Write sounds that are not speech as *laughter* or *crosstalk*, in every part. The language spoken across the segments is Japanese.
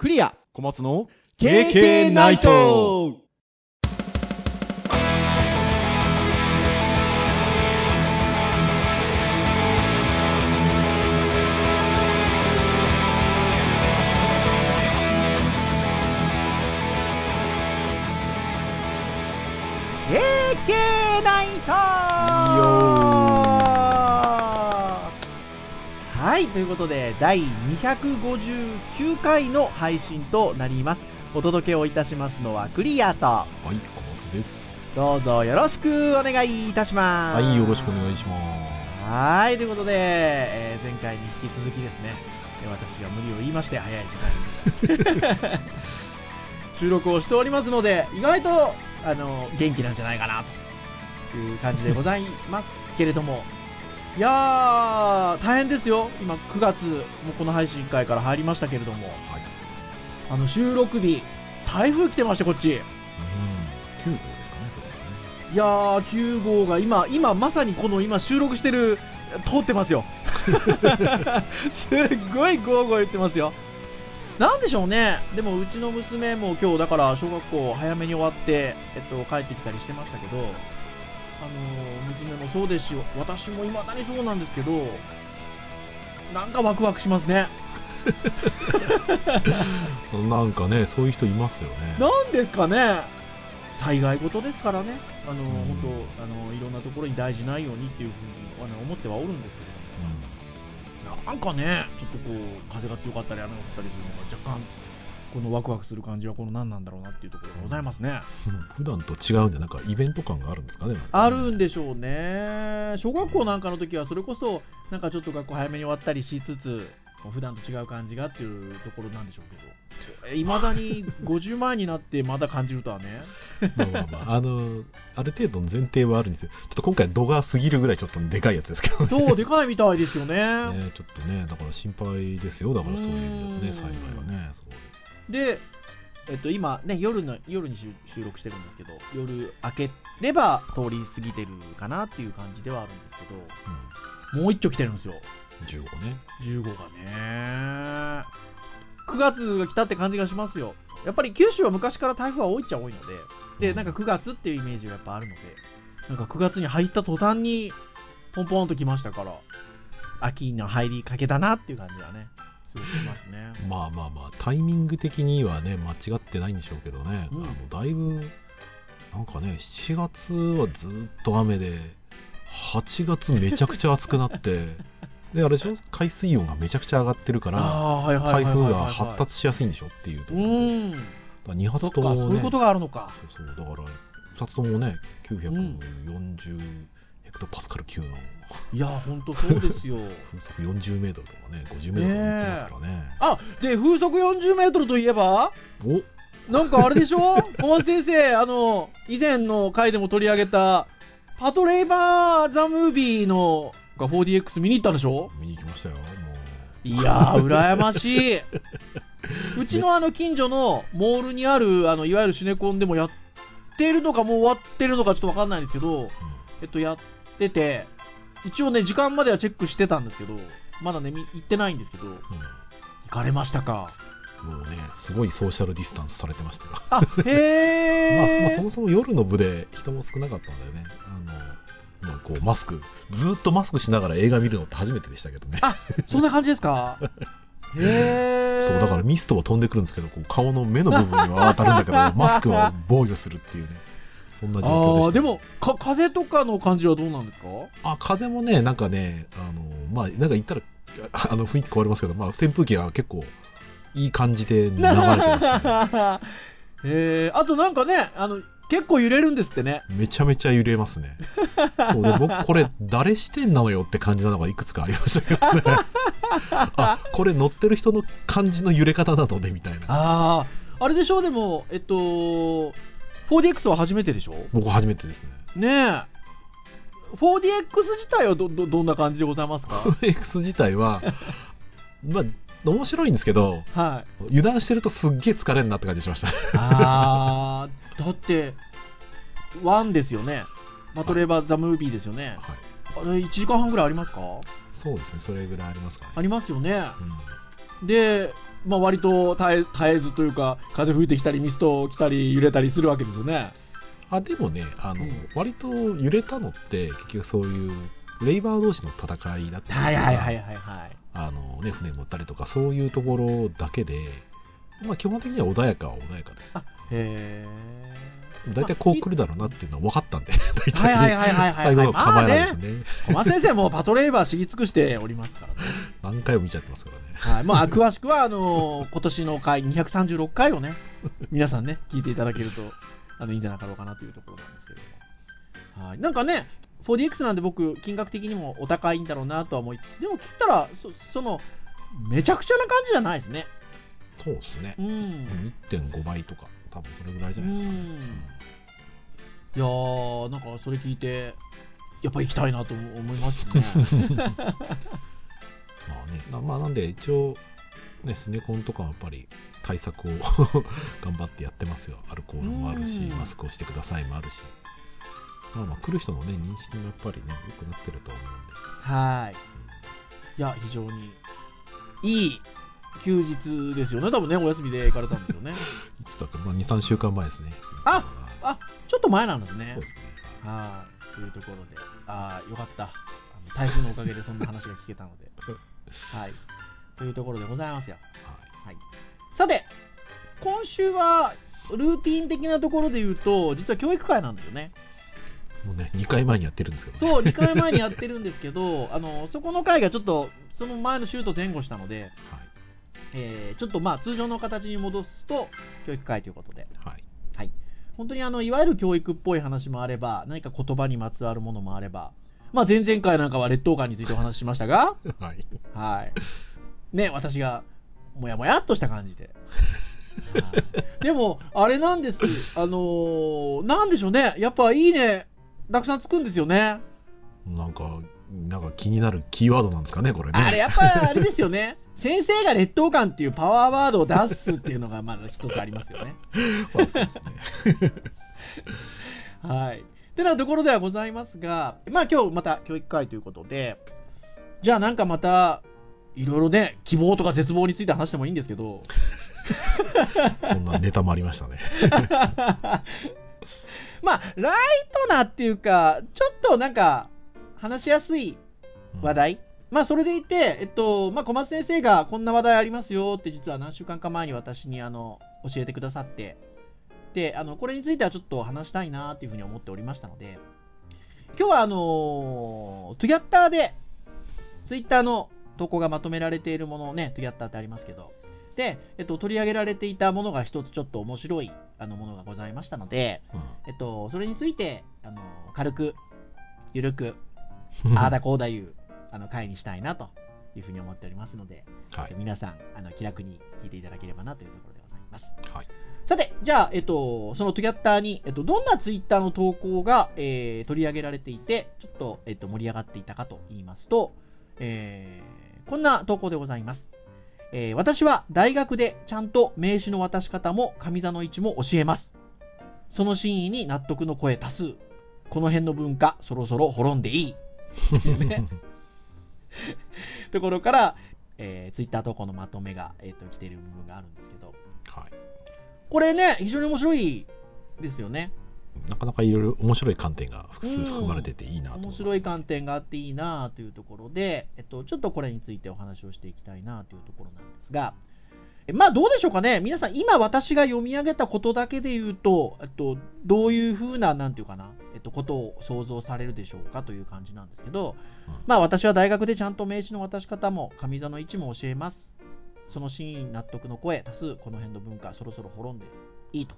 クリア。小松の KK ナイトはい、ということで、第259回の配信となります。お届けをいたしますのはクリアと、はい小松ですどうぞよろしくお願いいたします。はいよろしくお願いしますはい、ということで、えー前回に引き続きですね、えー私が無理を言いまして、早い時間に *laughs* 収録をしておりますので、意外と、あの、元気なんじゃないかな、という感じでございますけれども、いやー、大変ですよ。今、9月、もうこの配信会から入りましたけれども、はいあの、収録日、台風来てまして、こっち。うん9号ですかねそれはねいやー、9号が今、今まさにこの今収録してる、通ってますよ。*laughs* すっごいゴーゴー言ってますよ。なんでしょうね。でもうちの娘も今日だから小学校早めに終わって、えっと、帰ってきたりしてましたけど、あのー娘もそうですし、私も未だにそうなんですけど、なんかワクワクしますね。*laughs* なんかねそういう人いますよね。なんですかね。災害事ですからね、あのうん。本当あの、いろんなところに大事ないようにっていうふうにあの思ってはおるんですけれども、なんかね、ちょっとこう風が強かったり雨が降ったりするのが若干、このワクワクする感じはこの何なんだろうなっていうところがございますね。う *laughs* ん普段と違うんじゃなんかイベント感があるんですかねあるんでしょうね。小学校なんかの時はそれこそ、なんかちょっと学校早めに終わったりしつつ、普段と違う感じがっていうところなんでしょうけど。いまだに *laughs* 50万になってまだ感じるとはね。まあまあまああのある程度の前提はあるんですよちょっと今回度が過ぎるぐらいちょっとでかいやつですけどねそう、でかいみたいですよね。*laughs* ねちょっとねだから心配ですよだからそういう意味ではうんね幸いはねそうで、えっと、今ね、夜の、夜に収収録してるんですけど、夜明ければ通り過ぎてるかなっていう感じではあるんですけど、もう一丁来てるんですよ。うん、15ね15がね。9月が来たって感じがしますよ。やっぱり九州は昔から台風は多いっちゃ多いので、で、なんか9月っていうイメージがやっぱあるので、なんか9月に入った途端に、ポンポンと来ましたから、秋の入りかけだなっていう感じはね、すごくしますね。まあまあまあタイミング的にはね間違ってないんでしょうけどね、うんあのだいぶなんかね7月はずっと雨で8月めちゃくちゃ暑くなって *laughs* であれでしょ？海水温がめちゃくちゃ上がってるから台風が発達しやすいんでしょっていうとうころで、ん。だから2そっか、発ともねそういうことがあるのか。そうそうだから2つともね940ヘクトパスカル級のいや、ほんとそうですよ。*laughs* 風速40メートルとかね50メートルとか言ってますからね。あ、で、風速40メートルといえば、お。なんかあれでしょ？*laughs* 小松先生、あの、以前の回でも取り上げた、パトレイバー・ザ・ムービーのが 4DX 見に行ったんでしょ？見に行きましたよもう。いやー、羨ましい。*laughs* うちのあの近所のモールにある、あの、いわゆるシネコンでもやってるのかもう終わってるのかちょっとわかんないんですけど、えっと、やってて、一応ね、時間まではチェックしてたんですけど、まだね、み行ってないんですけど、行かれましたか？もうね、すごいソーシャルディスタンスされてましたよ。あ、へー。*laughs* まあ、まあ、そもそも夜の部で人も少なかったんだよね。あの、まあ、こう、マスク、ずっとマスクしながら映画見るのって初めてでしたけどね。あそんな感じですか？*laughs* へー。そう、だからミストは飛んでくるんですけど、こう顔の目の部分には当たるんだけど、*laughs* マスクは防御するっていうね。そんな状況でした。でもか風とかの感じはどうなんですか？あ、風もね、なんかね、あの、まあ、なんか言ったら、ああの、雰囲気変わりますけど、まあ、扇風機が結構、いい感じで流れてましたね。*laughs* へーあとなんかねあの結構揺れるんですってねめちゃめちゃ揺れますね。*laughs* そうで僕これ誰視点なのよって感じなのがいくつかありましたけどね。*laughs* あこれ乗ってる人の感じの揺れ方なのねみたいな。あああれでしょ？うでもえっと 4DX は初めてでしょ？僕初めてですね。ねえ。4DX 自体はどどどんな感じでございますか？*laughs* X 自体は *laughs* まあ面白いんですけどはい。油断してるとすっげえ疲れるなって感じしました。あーだって1ですよね。バトレーバー・ザ・ムービーですよね。はい。あれ1時間半ぐらいありますか？そうですねそれぐらいありますかね。ありますよね。うん。でまあ、割と絶えずというか、風吹いてきたり、ミスト来たり、揺れたりするわけですよね。あでもねあの、うん割と揺れたのって結局そういうレイバー同士の戦いだったりとかはいはいはいはいはい。あの、ね、船乗ったりとかそういうところだけで、まあ、基本的には穏やかは穏やかですあへ大体こう来るだろうなっていうのは分かったんで *laughs* 大はいはい体はいはいはい。最後の構えられるしまあねね小松先生もパトレーバー知り尽くしておりますからね。*laughs* 何回も見ちゃってますからねはい。まあ、詳しくは、あの *laughs* 今年の回、236回をね、皆さんね、聞いていただけると、あの、いいんじゃなかろうかなというところなんですけれども。はい。なんかね、4DX なんで僕、金額的にもお高いんだろうなとは思い、でも聞いたら、そその、めちゃくちゃな感じじゃないですね。そうですねうん。1.5倍とか多分それぐらいじゃないですかね、いやー、なんかそれ聞いて、やっぱ行きたいなと思いますね。*laughs* *laughs* まあね。なまあなんで一応ねスネコンとかはやっぱり対策を *laughs* 頑張ってやってますよ。アルコールもあるしうん。マスクをしてくださいもあるし。まあまあ来る人のね認識もやっぱりね良くなってると思うんで。はい。いや、非常にいい休日ですよね。多分ね、お休みで行かれたんですよね。*laughs* いつだか、まあ、23週間前ですねああ、ちょっと前なんですねそう。ですねはい。というところで、ああ、よかった。あの台風のおかげでそんな話が聞けたので。*laughs* はい。というところでございますよ。はいさて、今週は、ルーティン的なところで言うと、実は教育会なんですよね。もうね2回前にやってるんですけどねそう、*laughs* 2回前にやってるんですけど、あの、そこの回がちょっと、その前の週と前後したので、はいえーちょっとまあ通常の形に戻すと教育会ということで、はい。本当にあのいわゆる教育っぽい話もあれば、何か言葉にまつわるものもあれば、まあ、前々回なんかは劣等感についてお話ししましたが、*laughs* はい。はい。ね、私がもやもやっとした感じで。はい。でも、あれなんです、あのーなんでしょうね、やっぱいいね、たくさんつくんですよね。なんかなんか気になるキーワードなんですかねこれね。あれやっぱあれですよね。先生が劣等感っていうパワーワードを出すっていうのがまだ一つありますよね。まあそうですね。はい。てなところではございますが、まあ今日また教育会ということで、じゃあなんかまた、いろいろね、希望とか絶望について話してもいいんですけど、そんなネタもありましたね。*laughs* まあ、ライトなっていうか、ちょっとなんか、話しやすい話題、まあそれでいて、えっと、まあ小松先生がこんな話題ありますよって実は何週間か前に私にあの、教えてくださって、で、あの、これについてはちょっと話したいなっていうふうに思っておりましたので、今日はあの、トゥギャッターで、ツイッターの投稿がまとめられているものをね、トゥギャッターってありますけど、で、えっと、取り上げられていたものが一つちょっと面白いあのものがございましたので、うん。えっと、それについて、あの、軽く、ゆるく、う *laughs* んああだこうだいう、あの、回にしたいなというふうに思っておりますので、はい皆さん、あの、気楽に聞いていただければなというところでございます。はいさて、じゃあ、えっと、そのトゥギャッターに、えっと、どんなツイッターの投稿が、えー取り上げられていて、ちょっと、えっと、盛り上がっていたかと言いますと、えーこんな投稿でございます。えー私は大学でちゃんと名刺の渡し方も上座の位置も教えます。その真意に納得の声多数。この辺の文化、そろそろ滅んでいい。ね *laughs* ところから、えー、ツイッター投稿のまとめが、えー、と来ている部分があるんですけど、はい。これね、非常に面白いですよね。なかなかいろいろ面白い観点が複数含まれてていいなと思います。面白い観点があっていいなというところで、えっと、ちょっとこれについてお話をしていきたいなというところなんですが、えまあどうでしょうかね、皆さん、今私が読み上げたことだけで言うと、えっと、どういうふうな、なんていうかな、えっと、ことを想像されるでしょうかという感じなんですけど、うん。まあ私は大学でちゃんと名刺の渡し方も、上座の位置も教えます。その真意に納得の声、多数、この辺の文化、そろそろ滅んでいいと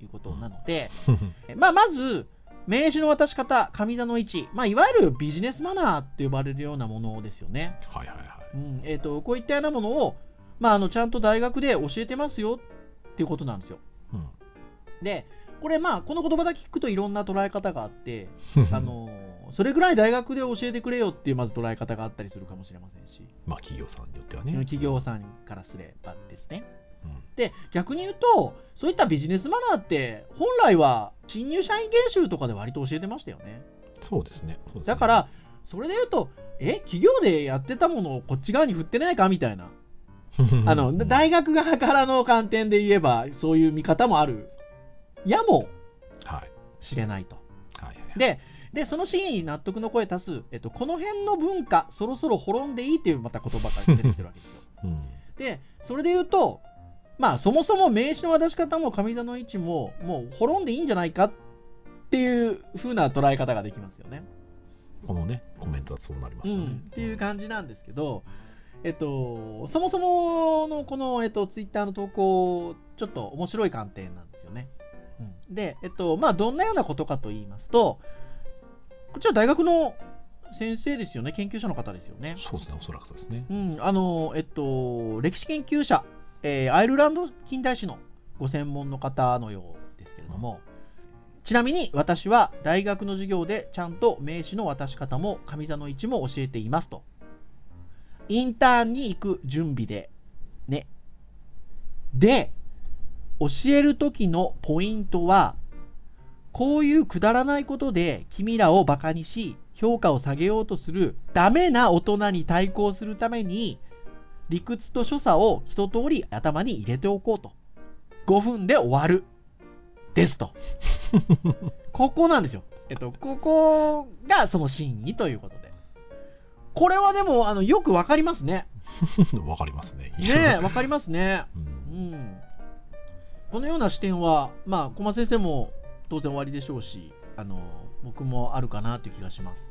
いうことなので、*laughs* えまあ、まず、名刺の渡し方、上座の位置、まあ、いわゆるビジネスマナーって呼ばれるようなものですよね。はいはいはい。うん。えー、とこういったようなものを、まあ、あのちゃんと大学で教えてますよっていうことなんですよ。うん。で、これ、まあ、この言葉だけ聞くといろんな捉え方があって、*laughs* あのそれぐらい大学で教えてくれよっていうまず捉え方があったりするかもしれませんし、まあ企業さんによってはね。企業さんからすればですね。うん。で、逆に言うと、そういったビジネスマナーって、本来は新入社員研修とかで割と教えてましたよね。そうですね。そうですね。だから、それで言うと、え、企業でやってたものをこっち側に振ってないかみたいなあの、大学側からの観点で言えば、そういう見方もある。やもはい。しれないと。はいはいで、で、そのシーンに納得の声足す、えっと、この辺の文化、そろそろ滅んでいいっていうまた言葉が出てきてるわけですよ。*laughs* うん。で、それで言うと、まあ、そもそも名刺の渡し方も上座の位置も、もう滅んでいいんじゃないかっていう風な捉え方ができますよね。このねコメントはそうなりますよね、うん、っていう感じなんですけど、えっと、そもそものこの、えっと、ツイッターの投稿、ちょっと面白い観点なんですよね。うん、で、えっと、まあ、どんなようなことかと言いますと、こちら大学の先生ですよね、研究者の方ですよね。そうですねおそらくそうですねうん、あの、えっと、歴史研究者、えーアイルランド近代史のご専門の方のようですけれども、ちなみに私は大学の授業でちゃんと名刺の渡し方も上座の位置も教えていますと。インターンに行く準備で、ね。で、教える時のポイントは、こういうくだらないことで君らをバカにし、評価を下げようとするダメな大人に対抗するために、理屈と所作を一通り頭に入れておこうと。5分で終わる。ですと。*laughs* ここなんですよ。えっと、ここがその真意ということで。これはでも、あの、よくわかりますね。*laughs* わかりますねねえ、わかりますね。ううんん。このような視点は、まあ、小松先生も当然終わりでしょうし、あの、僕もあるかなという気がします。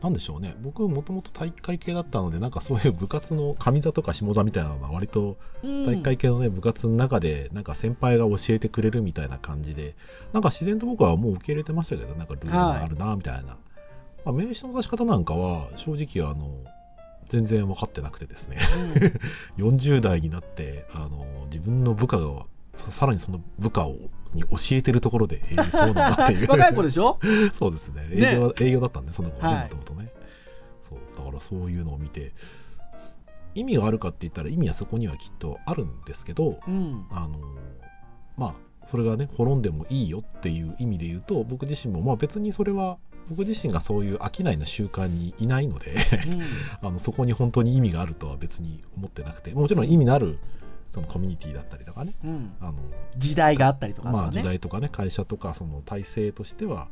なんでしょうね僕もともと体育会系だったのでなんかそういう部活の上座とか下座みたいなのが割とうん体育会系のね部活の中でなんか先輩が教えてくれるみたいな感じでなんか自然と僕はもう受け入れてましたけどなんかルールがあるなみたいな、まあ、名刺の出し方なんかは正直あの全然分かってなくてですね。*laughs* 40代になってあの自分の部下がささらにその部下をに教えてるところで、*laughs* えーそうなんだっていう。若い子でしょ？*laughs* そうですね。ね。営業,、営業だったんでその子ははい。ねもともとね。そうだからそういうのを見て意味があるかって言ったら意味はそこにはきっとあるんですけどうん。あのまあそれがね滅んでもいいよっていう意味で言うと僕自身もまあ別にそれは僕自身がそういう商いの習慣にいないのでうん *laughs* あのそこに本当に意味があるとは別に思ってなくてもちろん意味のあるそのコミュニティだったりとかねうん。あの時代があったりとか、まあ時代とかね会社とかその体制としては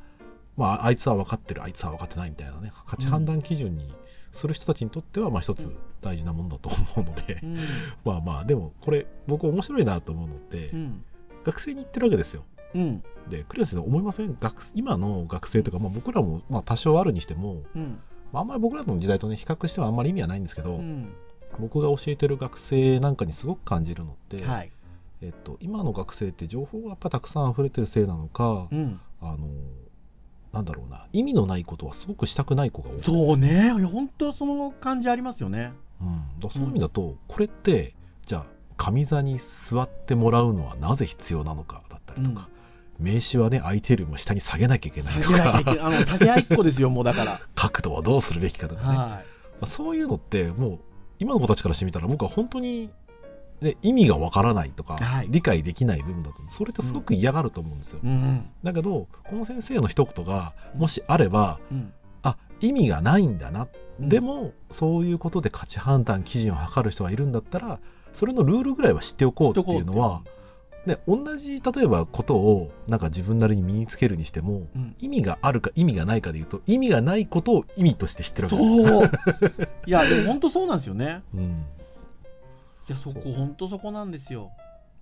まああいつは分かってるあいつは分かってないみたいなね価値判断基準にする人たちにとってはまあ一つ大事なものだと思うので、うん。*laughs* まあまあでもこれ僕面白いなと思うのって、うん。学生に言ってるわけですようん。でクリア先生思いません？学今の学生とか、まあ、僕らもまあ多少あるにしても、うん。まあ、あんまり僕らの時代とね比較してもあんまり意味はないんですけど、うん。僕が教えてる学生なんかにすごく感じるのって、はい。えっと、今の学生って情報がやっぱたくさん溢れてるせいなのか、うん。あのなんだろうな意味のないことはすごくしたくない子が多いんですそうね。いや本当その感じありますよね。うん、だそういう意味だと、これってじゃあ上座に座ってもらうのはなぜ必要なのかだったりとか、名刺はね相手よりも下に下げなきゃいけないとか。あの、下げ合いっ子ですよ、もうだから。*laughs* 角度はどうするべきかとかね、まはあそういうのってもう今の子たちからしてみたら僕は本当に、ね、意味がわからないとか、はい理解できない部分だとそれってすごく嫌がると思うんですよ、い。うん。だけどこの先生の一言がもしあればうん。あ意味がないんだなうんでもそういうことで価値判断基準を測る人がいるんだったらそれのルールぐらいは知っておこうっていうのは、ね、同じ例えばことをなんか自分なりに身につけるにしてもうん。意味があるか意味がないかでいうと意味がないことを意味として知ってるわけですそう。いや、でも本当そうなんですよね。うんいや、そこ、本当そこなんですよ。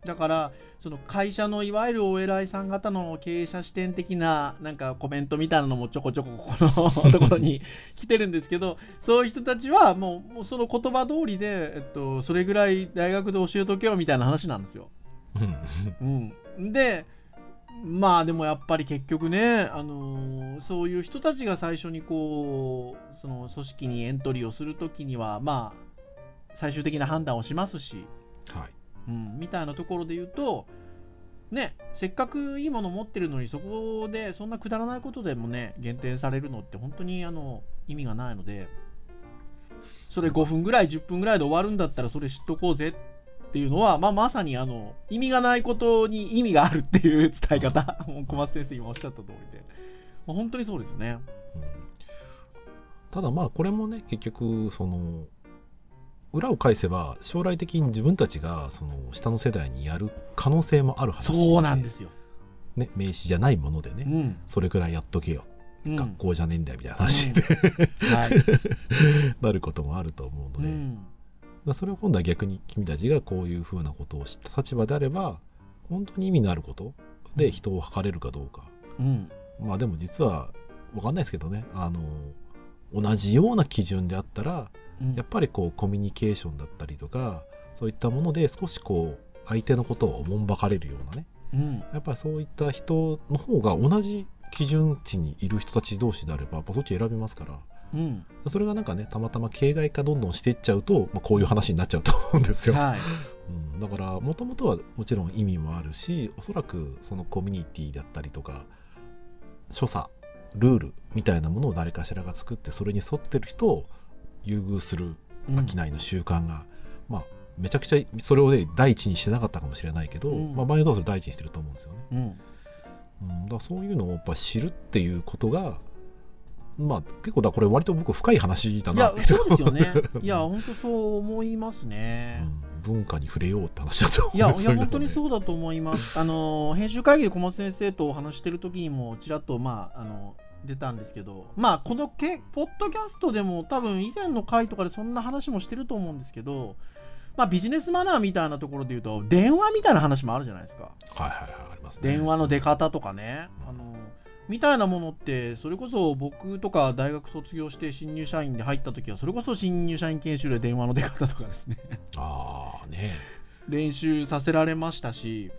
だから、その会社のいわゆるお偉いさん方の経営者視点的ななんかコメントみたいなのもちょこちょここの *laughs* ところに来てるんですけど、そういう人たちはもうもうその言葉通りで、えっと、それぐらい大学で教えとけよみたいな話なんですよ。うん。うん、でまあでもやっぱり結局ね、あのーそういう人たちが最初にこうその組織にエントリーをするときにはまあ最終的な判断をしますし、はい。うん、みたいなところで言うとねせっかくいいもの持ってるのにそこでそんなくだらないことでもね減点されるのって本当にあの意味がないのでそれ5分ぐらい10分ぐらいで終わるんだったらそれ知っとこうぜっていうのは、まあ、まさにあの意味がないことに意味があるっていう伝え方。*laughs* もう小松先生今おっしゃった通りで、まあ、本当にそうですよね。うん。ただまあこれもね結局その裏を返せば将来的に自分たちがその下の世代にやる可能性もある話そうなんですよ、ね、名刺じゃないものでね、うん。それくらいやっとけよ、うん。学校じゃねえんだよみたいな話で、はい。*laughs* なることもあると思うので、それを今度は逆に君たちがこういうふうなことを知った立場であれば本当に意味のあることで人を測れるかどうか、うん。まあでも実は分かんないですけどね。あの同じような基準であったらうん。やっぱりこうコミュニケーションだったりとかそういったもので少しこう相手のことをおもんばかれるようなね。うん。やっぱりそういった人の方が同じ基準値にいる人たち同士であればやっぱそっち選びますからうん。それがなんかねたまたま形骸化どんどんしていっちゃうと、まあ、こういう話になっちゃうと思うんですよ、はい。*laughs* うん、だからもともとはもちろん意味もあるしおそらくそのコミュニティだったりとか所作ルールみたいなものを誰かしらが作ってそれに沿ってる人を優遇するうん。商いの習慣が、まあめちゃくちゃそれをね第一にしてなかったかもしれないけど、うん。まあ、場合によっては第一にしてると思うんですよね。うん。うん、だそういうのをやっぱ知るっていうことがまあ結構だこれ割と僕深い話だなって。そうですよね。*laughs* いや本当そう思いますうね、ん。文化に触れようって話だと思いや、いやう本当にそうだと思います。あの編集会議で小松先生とお話してる時にもちらっとまああの出たんですけど、まあこのけポッドキャストでも多分以前の回とかでそんな話もしてると思うんですけど、まあビジネスマナーみたいなところで言うと電話みたいな話もあるじゃないですか。はいはいはいありますね。電話の出方とかね。あのみたいなものってそれこそ僕とか大学卒業して新入社員で入った時はそれこそ新入社員研修で電話の出方とかですね。ああね練習させられましたし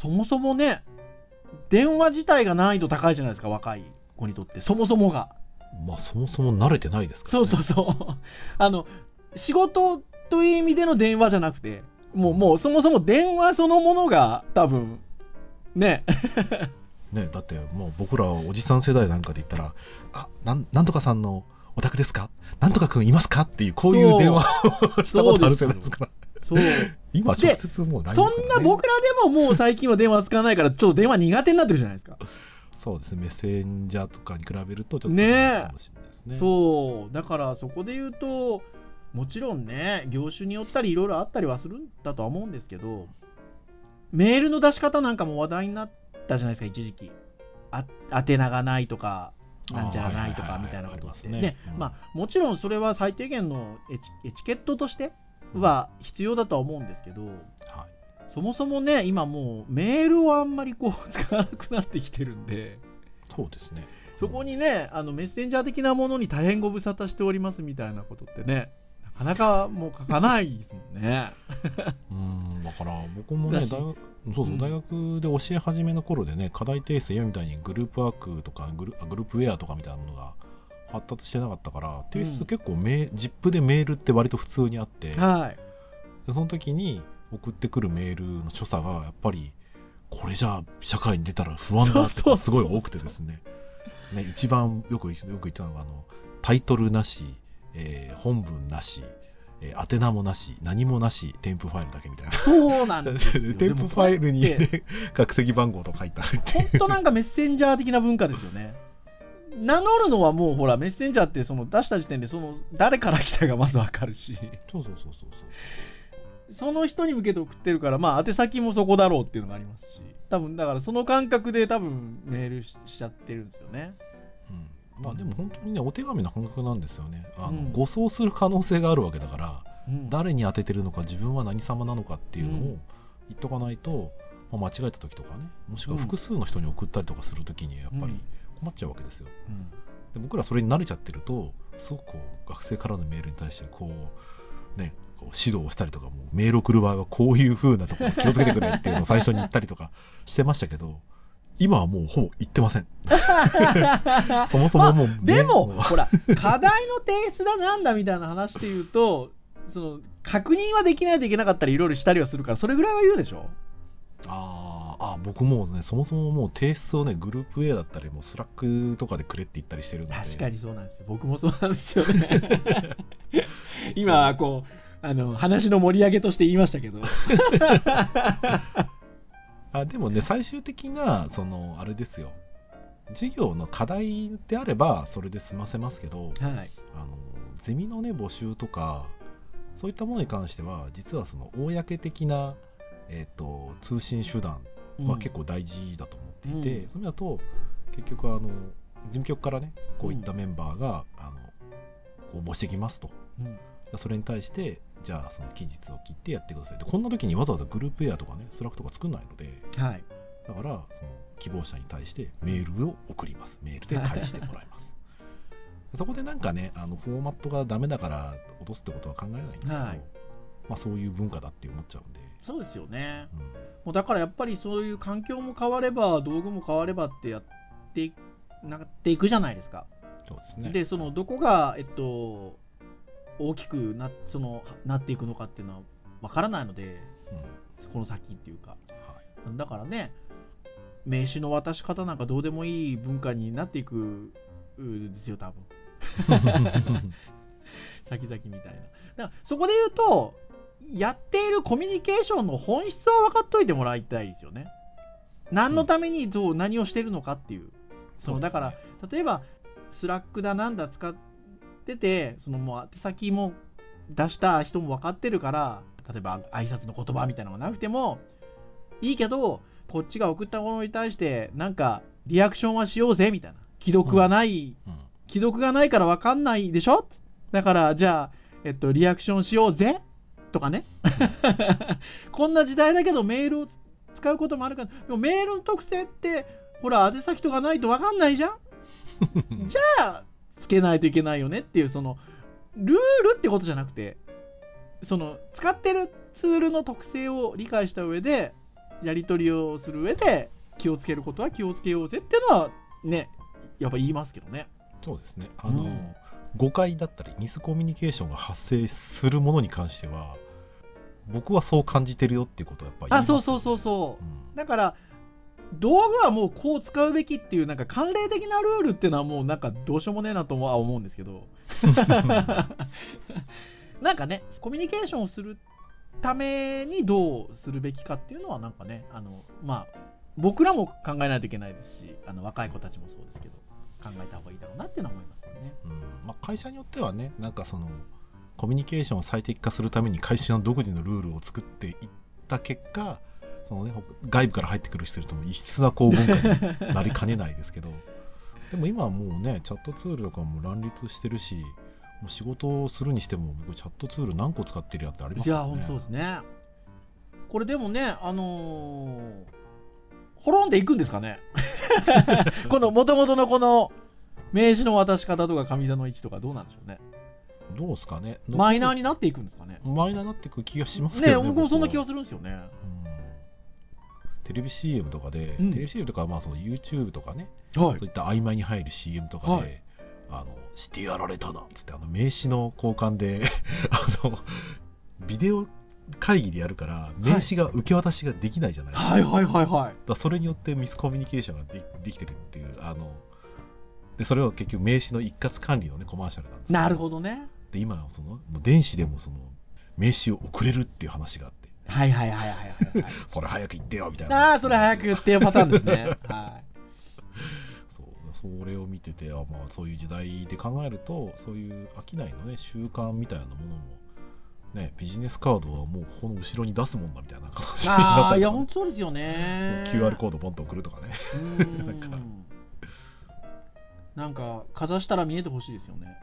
そもそもね電話自体が難易度高いじゃないですか若い子にとって。そもそもが。まあそもそも慣れてないですから、ね、そうそうそう。*laughs* あの仕事という意味での電話じゃなくてもうもうそもそも電話そのものが多分ねねだってもう僕らおじさん世代なんかで言ったら「あなんなんとかさんのお宅ですか？なんとかくんいますか?」っていうこういう電話をしたことある世代ですから。そう。今直接もう LINE ですそから、ね、んな僕らでももう最近は電話使わないからちょっと電話苦手になってるじゃないですか。そうですね。メッセンジャーとかに比べるとちょっとね。えかもしれないですね。そう。だからそこで言うともちろんね業種によったりいろいろあったりはするんだとは思うんですけどメールの出し方なんかも話題になったじゃないですか一時期。あ宛名がないとかなんじゃないとかみたいなことって。ありますね。まあもちろんそれは最低限のエチエチケットとしては必要だとは思うんですけどはい。そもそもね今もうメールをあんまりこう使わなくなってきてるんで。そうですね。そこにね、あのメッセンジャー的なものに大変ご無沙汰しておりますみたいなことってね、なかなかもう書かないですもんね。うんだから僕もね大学そうそう、うん。大学で教え始めの頃でね課題提出今みたいにグループワークとかグルあグループウェアとかみたいなものが発達してなかったから提出結構メ、ZIP でメールって割と普通にあって、はい。でその時に送ってくるメールの所作がやっぱりこれじゃあ社会に出たら不安だとそうそうそう。かすごい多くてですね。ね一番よくよく言ってたのがあのタイトルなし、えー本文なし、えー宛名もなし何もなし添付ファイルだけみたいな。そうなんですよ。*laughs* 添付ファイルに、*laughs* 学籍番号とか書いてあるっていう。本当なんかメッセンジャー的な文化ですよね。名乗るのはもうほらメッセンジャーってその出した時点でその誰から来たかまずわかるし。そうそうそうそうそう。その人に向けて送ってるからまあ宛先もそこだろうっていうのがありますし。多分だからその感覚で多分メールししちゃってるんですよね。うんまあでも本当にねお手紙の感覚なんですよね。あの、うん。誤送する可能性があるわけだからうん。誰に当ててるのか自分は何様なのかっていうのをうん。言っとかないと、まあ、間違えた時とかねもしくはうん。複数の人に送ったりとかする時にやっぱりうん。困っちゃうわけですよ。うん。で僕らそれに慣れちゃってるとすごくこう学生からのメールに対してこうねこう指導をしたりとかもメール送る場合はこういう風なところ気をつけてくれっていうのを最初に言ったりとかしてましたけど今はもうほぼ言ってません。*laughs* そもそももう、ねでも、うほら、課題の提出だなんだみたいな話で言うと、その確認はできないといけなかったり、いろいろしたりはするから、それぐらいは言うでしょ？あーあ僕もうねそもそももう提出をねグループ A だったりもうスラックとかでくれって言ったりしてるので確かにそうなんですよ。僕もそうなんですよね。*laughs* 今、こう、あの話の盛り上げとして言いましたけど。*laughs* あでもね最終的なそのあれですよ。授業の課題であればそれで済ませますけどはい。あのゼミのね募集とかそういったものに関しては実はその公的な、えー、と通信手段は結構大事だと思っていて、うん。それだと結局あの事務局からねこういったメンバーが、あの応募してきますと。うんそれに対してじゃあその期日を切ってやってください。でこんな時にわざわざグループウェアとかね Slack とか作んないのではい。だからその希望者に対してメールを送ります。メールで返してもらいます。*laughs* そこでなんかねあのフォーマットがダメだから落とすってことは考えないんですけど、はい。まあ、そういう文化だって思っちゃうんで、そうですよね。うん。もうだからやっぱりそういう環境も変われば道具も変わればってやっていなっていくじゃないですか。そうですね。でそのどこが、えっと、大きくなそのなっていくのかっていうのはわからないのでうん。この先っていうか。はい。だからね名刺の渡し方なんかどうでもいい文化になっていくうですよ多分。*laughs* 先々みたいな。だからそこで言うとやっているコミュニケーションの本質は分かっといてもらいたいですよね。何のためにどう、何をしてるのかっていう。そのだから例えば Slack だなんだ使っててそのもう宛先も出した人も分かってるから例えば挨拶の言葉みたいなのがなくてもいいけどこっちが送ったものに対してなんかリアクションはしようぜみたいな。既読はない、うん。既読がないから分かんないでしょ？だからじゃあ、えっと、リアクションしようぜ？とかね。*laughs* こんな時代だけどメールを使うこともあるから。でもメールの特性ってほら宛先とかないと分かんないじゃん。*laughs* じゃあつけないといけないよねっていうそのルールってことじゃなくてその使ってるツールの特性を理解した上でやり取りをする上で気をつけることは気をつけようぜっていうのはねやっぱ言いますけどね。そうですね。あの、うん誤解だったりミスコミュニケーションが発生するものに関しては僕はそう感じてるよっていうことはやっぱりあそうそうそうそう。うん。だから道具はもうこう使うべきっていうなんか慣例的なルールっていうのはもうなんかどうしようもねえなとは思うんですけど *laughs* なんかねコミュニケーションをするためにどうするべきかっていうのはなんかねあのまあ僕らも考えないといけないですしあの若い子たちもそうですけど考えた方がいいだろうなっていうのは思いますよね。うんまあ、会社によってはねなんかそのコミュニケーションを最適化するために会社の独自のルールを作っていった結果その、ね、ほ外部から入ってくる人とも異質なこう文化になりかねないですけど *laughs* でも今はもうねチャットツールとかも乱立してるしもう仕事をするにしても僕チャットツール何個使ってるやってありますいや、からね本当ですね。これでもね、あのー、滅んでいくんですかね *laughs* この元々のこの名刺の渡し方とか上座の位置とかどうなんでしょうね。どうですかねマイナーになっていくんですかね。マイナーになっていく気がしますけね、どね僕もそんな気がすするんですよね。うんテレビ CM とかで、うん。テレビ CM とかはまあその YouTube とかね。はそういった曖昧に入る CM とかで、はい。あのしてやられたなっつってあの名刺の交換で *laughs* あのビデオ会議でやるから名刺が受け渡しができないじゃないですか,、はいはいはいはい。だそれによってミスコミュニケーションがでできてるっていうあのでそれは結局名刺の一括管理の、ね、コマーシャルなんですけなるほどね。で今その電子でもその名刺を送れるっていう話がはいはいはいはいはい、はい。それ早く言ってよみたいなああ、それ早く言ってよパターンですね。*laughs* はそうそれを見ててあ、まあ、そういう時代で考えるとそういう商いのね習慣みたいなものも、ね、ビジネスカードはもうこの後ろに出すもんだみたいな感じい。にああ、いや、なったりとか本当そうですよね。*laughs* QR コードポンと送るとかねなんかなんか、かざしたら見えてほしいですよね。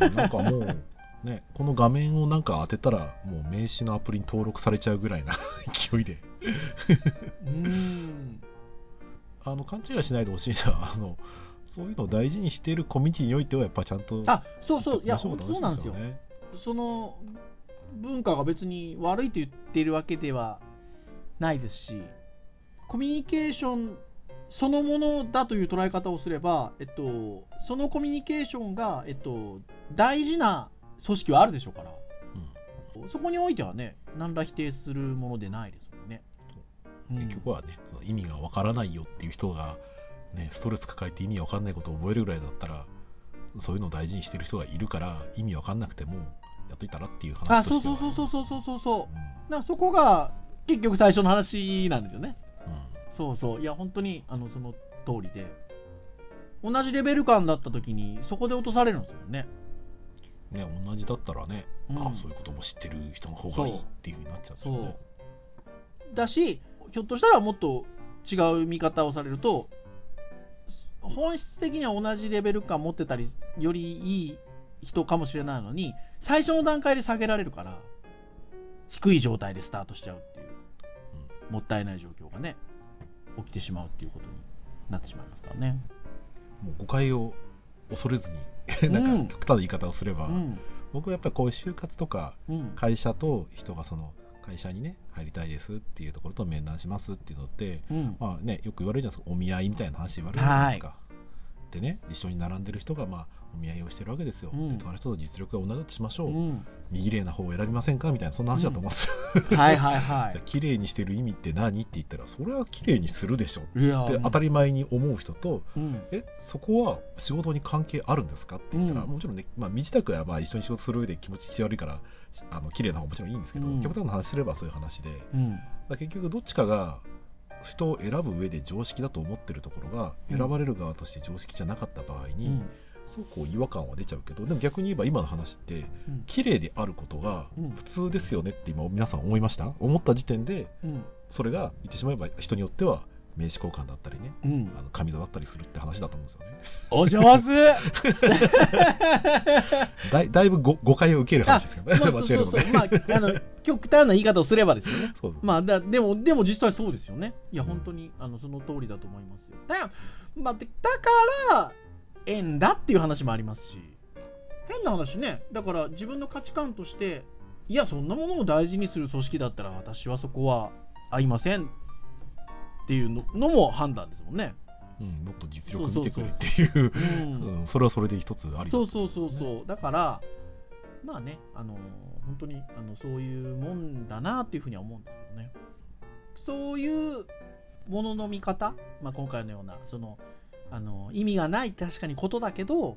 うんなんかもうねこの画面をなんか当てたらもう名刺のアプリに登録されちゃうぐらいな *laughs* 勢いで。うーん。あの勘違いしないでほしいのはあのそういうのを大事にしているコミュニティにおいてはやっぱちゃんとあ、そうそう、いや、そうなんですよ。ねその文化が別に悪いと言っているわけではないですし、コミュニケーションそのものだという捉え方をすれば、えっと、そのコミュニケーションが、えっと、大事な組織はあるでしょうから、そこにおいてはね、何ら否定するものでないですもんね。うん結局はね、その意味がわからないよっていう人が、ね、ストレス抱えて意味わかんないことを覚えるぐらいだったらそういうのを大事にしてる人がいるから意味わかんなくてもやっといたらっていうあ、話とそうしてはそうそうそうそうそうそう。うんそこが結局最初の話なんですよね。うんそうそう。いや、本当にあのその通りで。同じレベル感だった時にそこで落とされるんですよね。ね同じだったらね、うん。あそういうことも知ってる人の方がいいっていうふうになっちゃうね。う。だしひょっとしたらもっと違う見方をされると本質的には同じレベル感持ってたりよりいい人かもしれないのに最初の段階で下げられるから低い状態でスタートしちゃうっていう、もったいない状況がね起きてしまうっていうことになってしまいますからね。もう誤解を恐れずに *laughs* なうん。んか極端な言い方をすれば、うん。僕はやっぱりこういう就活とかうん。会社と人がその会社にね入りたいですっていうところと面談しますっていうのってうん。まあねよく言われるじゃないですか。お見合いみたいな話言われるじゃないですか。でね一緒に並んでる人がまあお見合いをしてるわけですよ。うん。でその人と実力が同じだとしましょう。うん。右麗な方を選びませんかみたいなそんな話だと思うんですよ。はいはいは *laughs* 綺麗にしてる意味って何？って言ったらそれは綺麗にするでしょ。って当たり前に思う人とうん。えそこは仕事に関係あるんですか？って言ったら、うん。もちろんね、まあ、身支度はまあ一緒に仕事する上で気持ち悪いからあの綺麗な方がもちろんいいんですけど、うん。極端な話すればそういう話で。結局どっちかが人を選ぶ上で常識だと思ってるところがうん。選ばれる側として常識じゃなかった場合に、うんすごくこう違和感は出ちゃうけどでも逆に言えば今の話ってうん綺麗であることがうん普通ですよねって今皆さん思いました？思った時点でうんそれが言ってしまえば人によっては名刺交換だったりねうんあの神座だったりするって話だと思うんですよね。お上手 *laughs* だいだいぶご誤解を受ける話ですけどね、まあ間違えるので。そうそうそうまあ、あの極端な言い方をすればですよね。そうそうまあ、だでも、でも実際そうですよね。いや、本当に、あのその通りだと思いますよ。だから、まあ、でだから、縁だっていう話もありますし、変な話ね、だから自分の価値観として、いや、そんなものを大事にする組織だったら、私はそこは合いませんっていうののも判断ですもんね。うん、もっと実力見てくれっていう、それはそれで一つありだそうそうそうそう、だから、まあね、あの本当にあのそういうもんだなっていうふうには思うんですよね。そういうものの見方、まあ、今回のようなそのあの意味がない確かにことだけど、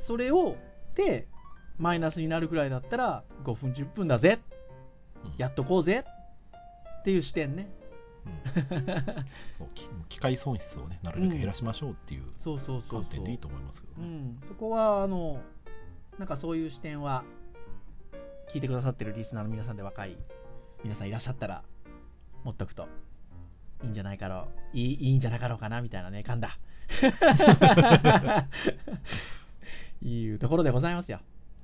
それをでマイナスになるくらいだったら5分、10分だぜ、うん。やっとこうぜ。っていう視点ね。*laughs* そうき機械損失をねなるべく減らしましょうっていうそうそうそうそう。観点でいいと思いますけどね。うん、そこはあのなんかそういう視点は聞いてくださってるリスナーの皆さんで若い皆さんいらっしゃったら持っとくといいんじゃないかろういいいいんじゃなかろうかなみたいなね勘だ。いうところでございますよ。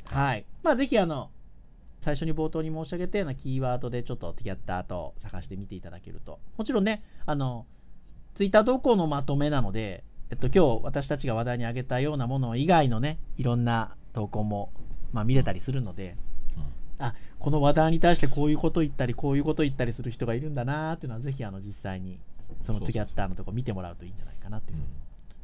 はい。まあぜひあの最初に冒頭に申し上げたようなキーワードでちょっとティアッターと探してみていただけると。もちろんねあのツイッター投稿のまとめなので、えっと、今日私たちが話題に挙げたようなもの以外のね、いろんな投稿も、まあ、見れたりするので、あこの話題に対してこういうこと言ったり、こういうこと言ったりする人がいるんだなーっていうのは、ぜひあの実際にそのツイッターのとこ見てもらうといいんじゃないかなっていう。ううに。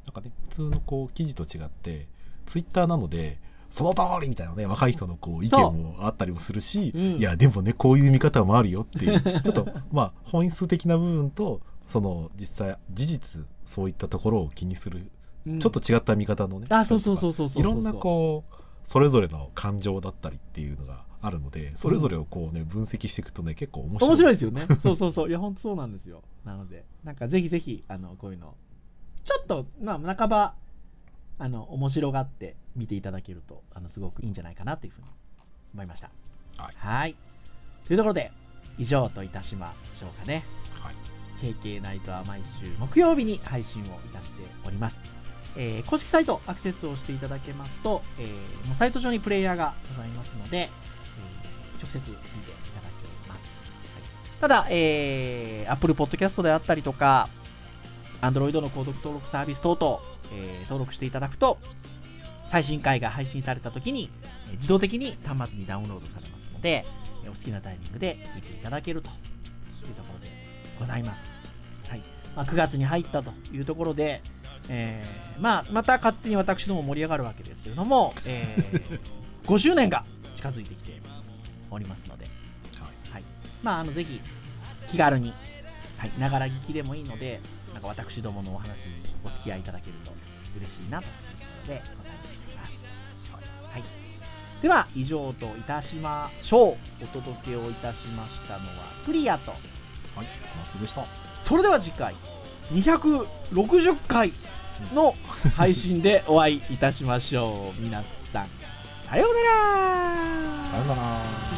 なんかね普通のこう記事と違ってツイッターなのでその通りみたいなね若い人のこう意見もあったりもするし、うん。いやでもねこういう見方もあるよっていう。*laughs* ちょっとまあ本質的な部分とその実際事実そういったところを気にする、うん。ちょっと違った見方のねあ、そうそうそうそうそうそう。いろんなこうそれぞれの感情だったりっていうのがあるのでそれぞれをこうね分析していくとね結構面白い面白いですよね。*laughs* そうそうそう。いや、本当そうなんですよ。なので、なんかぜひぜひ、あの、こういうの、ちょっと、まあ、半ば、あの、面白がって見ていただけると、あの、すごくいいんじゃないかなというふうに思いました。はいというところで、以上といたしましょうかね。はい KK ナイトは毎週木曜日に配信をいたしております。えー公式サイトアクセスをしていただけますと、えーもうサイト上にプレイヤーがございますので、えー直接聞いていただけます。はいただ、えー Apple Podcast であったりとか、Android の購読登録サービス等々、えー登録していただくと、最新回が配信された時に、えー自動的に端末にダウンロードされますので、えーお好きなタイミングで聞いていただけるというところでございます。はいまあ、9月に入ったというところで、えーまあ、また勝手に私ども盛り上がるわけですけれども、えー *laughs* 5周年が近づいてきておりますので、はい。まあ、あのぜひ気軽に、はい、ながら聞きでもいいので、なんか私どものお話にお付き合いいただけると嬉しいなというところでございます。はい、では、以上といたしましょう。お届けをいたしましたのはクリアと、はい小松でした。それでは次回、260回の配信でお会いいたしましょう。皆さん、さようなら。さよなら